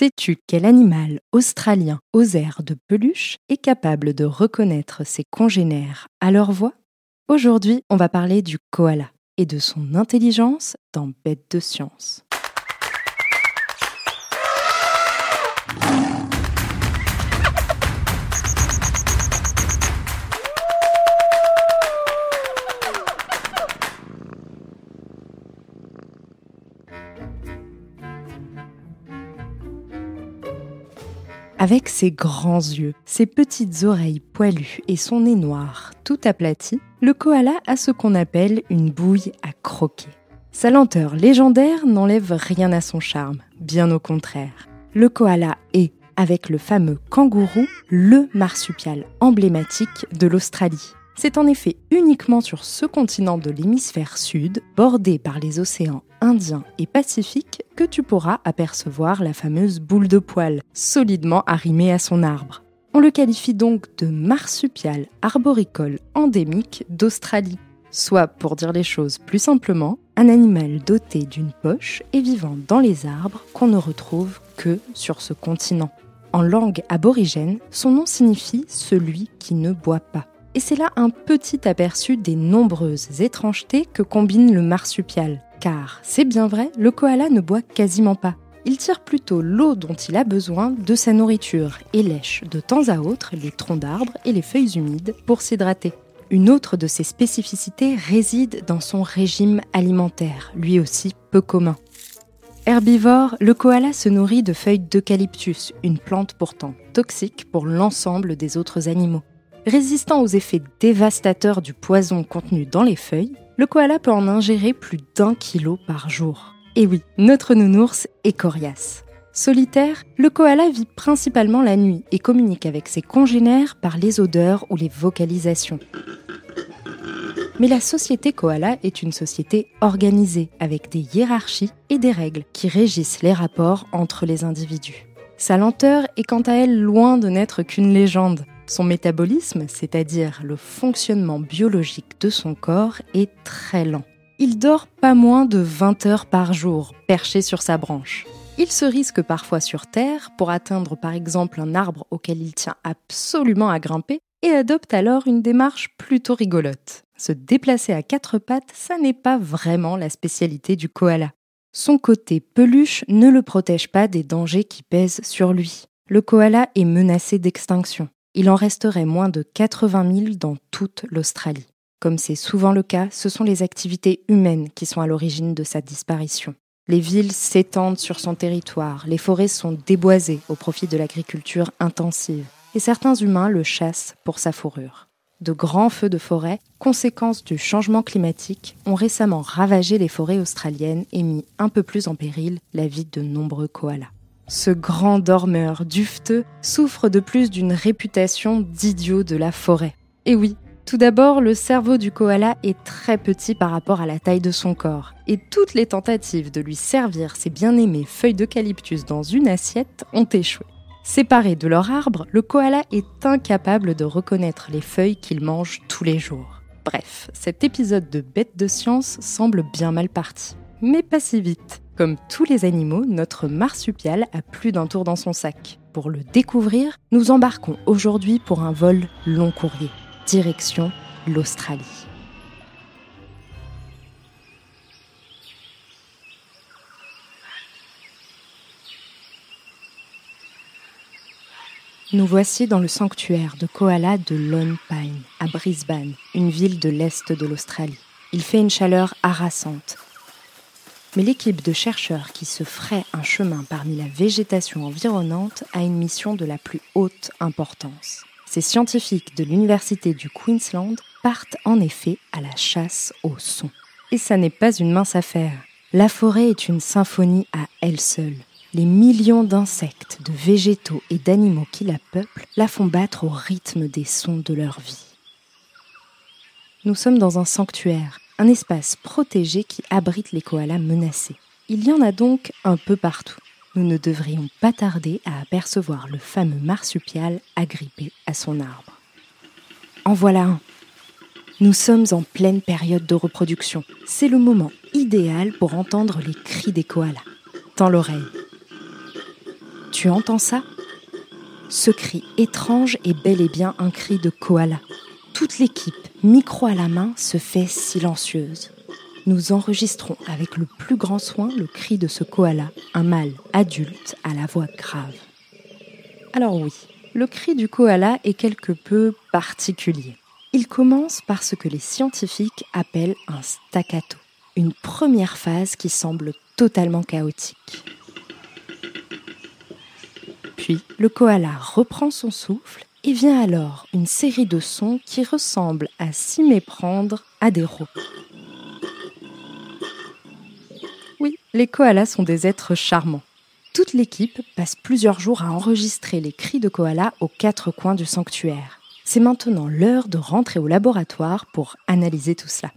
Sais-tu quel animal australien aux airs de peluche est capable de reconnaître ses congénères à leur voix? Aujourd'hui, on va parler du koala et de son intelligence dans Bête de science. Avec ses grands yeux, ses petites oreilles poilues et son nez noir tout aplati, le koala a ce qu'on appelle une bouille à croquer. Sa lenteur légendaire n'enlève rien à son charme, bien au contraire. Le koala est, avec le fameux kangourou, le marsupial emblématique de l'Australie. C'est en effet uniquement sur ce continent de l'hémisphère sud, bordé par les océans Indien et Pacifique, que tu pourras apercevoir la fameuse boule de poil, solidement arrimée à son arbre. On le qualifie donc de marsupial arboricole endémique d'Australie, soit, pour dire les choses plus simplement, un animal doté d'une poche et vivant dans les arbres qu'on ne retrouve que sur ce continent. En langue aborigène, son nom signifie celui qui ne boit pas. Et c'est là un petit aperçu des nombreuses étrangetés que combine le marsupial. Car, c'est bien vrai, le koala ne boit quasiment pas. Il tire plutôt l'eau dont il a besoin de sa nourriture et lèche de temps à autre les troncs d'arbres et les feuilles humides pour s'hydrater. Une autre de ses spécificités réside dans son régime alimentaire, lui aussi peu commun. Herbivore, le koala se nourrit de feuilles d'eucalyptus, une plante pourtant toxique pour l'ensemble des autres animaux. Résistant aux effets dévastateurs du poison contenu dans les feuilles, le koala peut en ingérer plus d'un kilo par jour. Et oui, notre nounours est coriace. Solitaire, le koala vit principalement la nuit et communique avec ses congénères par les odeurs ou les vocalisations. Mais la société koala est une société organisée avec des hiérarchies et des règles qui régissent les rapports entre les individus. Sa lenteur est quant à elle loin de n'être qu'une légende. Son métabolisme, c'est-à-dire le fonctionnement biologique de son corps, est très lent. Il dort pas moins de 20 heures par jour, perché sur sa branche. Il se risque parfois sur Terre pour atteindre par exemple un arbre auquel il tient absolument à grimper et adopte alors une démarche plutôt rigolote. Se déplacer à quatre pattes, ça n'est pas vraiment la spécialité du koala. Son côté peluche ne le protège pas des dangers qui pèsent sur lui. Le koala est menacé d'extinction il en resterait moins de 80 000 dans toute l'Australie. Comme c'est souvent le cas, ce sont les activités humaines qui sont à l'origine de sa disparition. Les villes s'étendent sur son territoire, les forêts sont déboisées au profit de l'agriculture intensive, et certains humains le chassent pour sa fourrure. De grands feux de forêt, conséquence du changement climatique, ont récemment ravagé les forêts australiennes et mis un peu plus en péril la vie de nombreux koalas. Ce grand dormeur dufteux souffre de plus d'une réputation d'idiot de la forêt. Et oui, tout d'abord, le cerveau du koala est très petit par rapport à la taille de son corps, et toutes les tentatives de lui servir ses bien-aimées feuilles d'eucalyptus dans une assiette ont échoué. Séparé de leur arbre, le koala est incapable de reconnaître les feuilles qu'il mange tous les jours. Bref, cet épisode de Bête de science semble bien mal parti. Mais pas si vite. Comme tous les animaux, notre marsupial a plus d'un tour dans son sac. Pour le découvrir, nous embarquons aujourd'hui pour un vol long courrier, direction l'Australie. Nous voici dans le sanctuaire de koala de Lone Pine, à Brisbane, une ville de l'est de l'Australie. Il fait une chaleur harassante mais l'équipe de chercheurs qui se ferait un chemin parmi la végétation environnante a une mission de la plus haute importance. Ces scientifiques de l'Université du Queensland partent en effet à la chasse au son. Et ça n'est pas une mince affaire. La forêt est une symphonie à elle seule. Les millions d'insectes, de végétaux et d'animaux qui la peuplent la font battre au rythme des sons de leur vie. Nous sommes dans un sanctuaire, un espace protégé qui abrite les koalas menacés. Il y en a donc un peu partout. Nous ne devrions pas tarder à apercevoir le fameux marsupial agrippé à son arbre. En voilà un. Nous sommes en pleine période de reproduction. C'est le moment idéal pour entendre les cris des koalas. Tends l'oreille. Tu entends ça? Ce cri étrange est bel et bien un cri de koala. Toute l'équipe, micro à la main, se fait silencieuse. Nous enregistrons avec le plus grand soin le cri de ce koala, un mâle adulte à la voix grave. Alors oui, le cri du koala est quelque peu particulier. Il commence par ce que les scientifiques appellent un staccato, une première phase qui semble totalement chaotique. Puis le koala reprend son souffle et vient alors une série de sons qui ressemblent à s'y méprendre à des rots. Oui, les koalas sont des êtres charmants. Toute l'équipe passe plusieurs jours à enregistrer les cris de koala aux quatre coins du sanctuaire. C'est maintenant l'heure de rentrer au laboratoire pour analyser tout cela.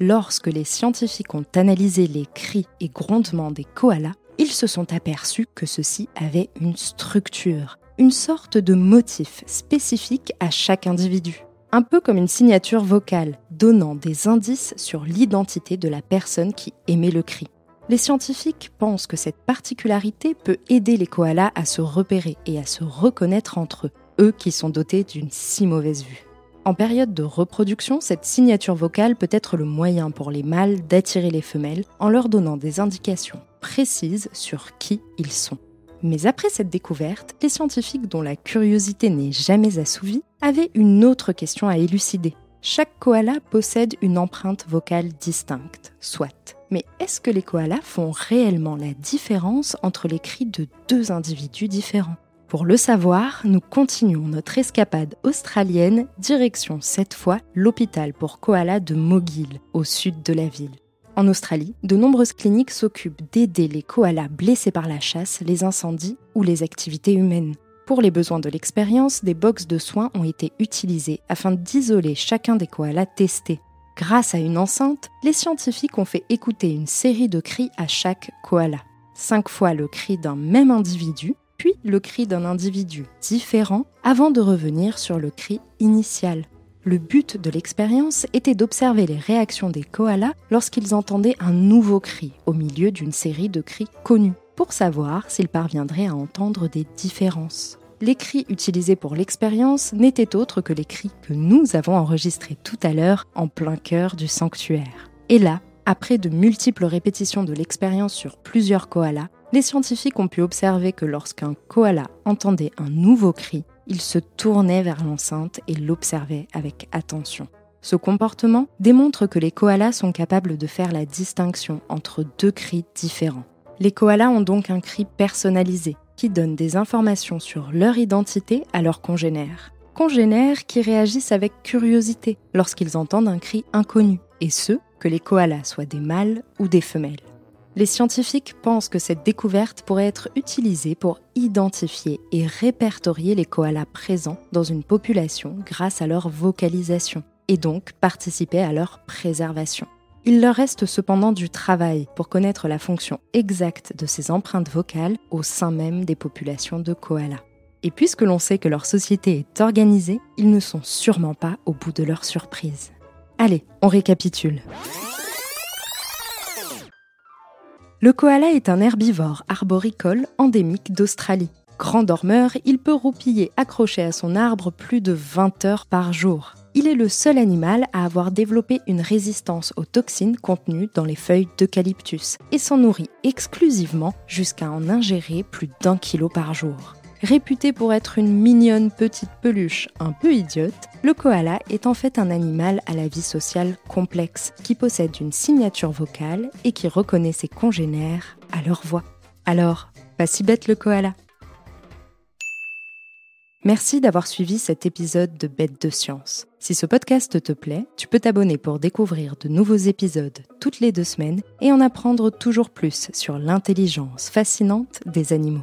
Lorsque les scientifiques ont analysé les cris et grondements des koalas, ils se sont aperçus que ceux-ci avaient une structure, une sorte de motif spécifique à chaque individu, un peu comme une signature vocale, donnant des indices sur l'identité de la personne qui émet le cri. Les scientifiques pensent que cette particularité peut aider les koalas à se repérer et à se reconnaître entre eux, eux qui sont dotés d'une si mauvaise vue. En période de reproduction, cette signature vocale peut être le moyen pour les mâles d'attirer les femelles en leur donnant des indications précises sur qui ils sont. Mais après cette découverte, les scientifiques dont la curiosité n'est jamais assouvie avaient une autre question à élucider. Chaque koala possède une empreinte vocale distincte, soit. Mais est-ce que les koalas font réellement la différence entre les cris de deux individus différents? Pour le savoir, nous continuons notre escapade australienne, direction cette fois l'hôpital pour koalas de Mogil, au sud de la ville. En Australie, de nombreuses cliniques s'occupent d'aider les koalas blessés par la chasse, les incendies ou les activités humaines. Pour les besoins de l'expérience, des boxes de soins ont été utilisées afin d'isoler chacun des koalas testés. Grâce à une enceinte, les scientifiques ont fait écouter une série de cris à chaque koala. Cinq fois le cri d'un même individu, puis le cri d'un individu différent, avant de revenir sur le cri initial. Le but de l'expérience était d'observer les réactions des koalas lorsqu'ils entendaient un nouveau cri au milieu d'une série de cris connus pour savoir s'ils parviendraient à entendre des différences. Les cris utilisés pour l'expérience n'étaient autres que les cris que nous avons enregistrés tout à l'heure en plein cœur du sanctuaire. Et là, après de multiples répétitions de l'expérience sur plusieurs koalas, les scientifiques ont pu observer que lorsqu'un koala entendait un nouveau cri, il se tournait vers l'enceinte et l'observait avec attention. Ce comportement démontre que les koalas sont capables de faire la distinction entre deux cris différents. Les koalas ont donc un cri personnalisé qui donne des informations sur leur identité à leurs congénères. Congénères qui réagissent avec curiosité lorsqu'ils entendent un cri inconnu, et ce, que les koalas soient des mâles ou des femelles. Les scientifiques pensent que cette découverte pourrait être utilisée pour identifier et répertorier les koalas présents dans une population grâce à leur vocalisation, et donc participer à leur préservation. Il leur reste cependant du travail pour connaître la fonction exacte de ces empreintes vocales au sein même des populations de koalas. Et puisque l'on sait que leur société est organisée, ils ne sont sûrement pas au bout de leur surprise. Allez, on récapitule. Le koala est un herbivore arboricole endémique d'Australie. Grand dormeur, il peut roupiller accroché à son arbre plus de 20 heures par jour il est le seul animal à avoir développé une résistance aux toxines contenues dans les feuilles d'eucalyptus et s'en nourrit exclusivement jusqu'à en ingérer plus d'un kilo par jour. Réputé pour être une mignonne petite peluche un peu idiote, le koala est en fait un animal à la vie sociale complexe, qui possède une signature vocale et qui reconnaît ses congénères à leur voix. Alors, pas si bête le koala Merci d'avoir suivi cet épisode de Bête de Science. Si ce podcast te plaît, tu peux t'abonner pour découvrir de nouveaux épisodes toutes les deux semaines et en apprendre toujours plus sur l'intelligence fascinante des animaux.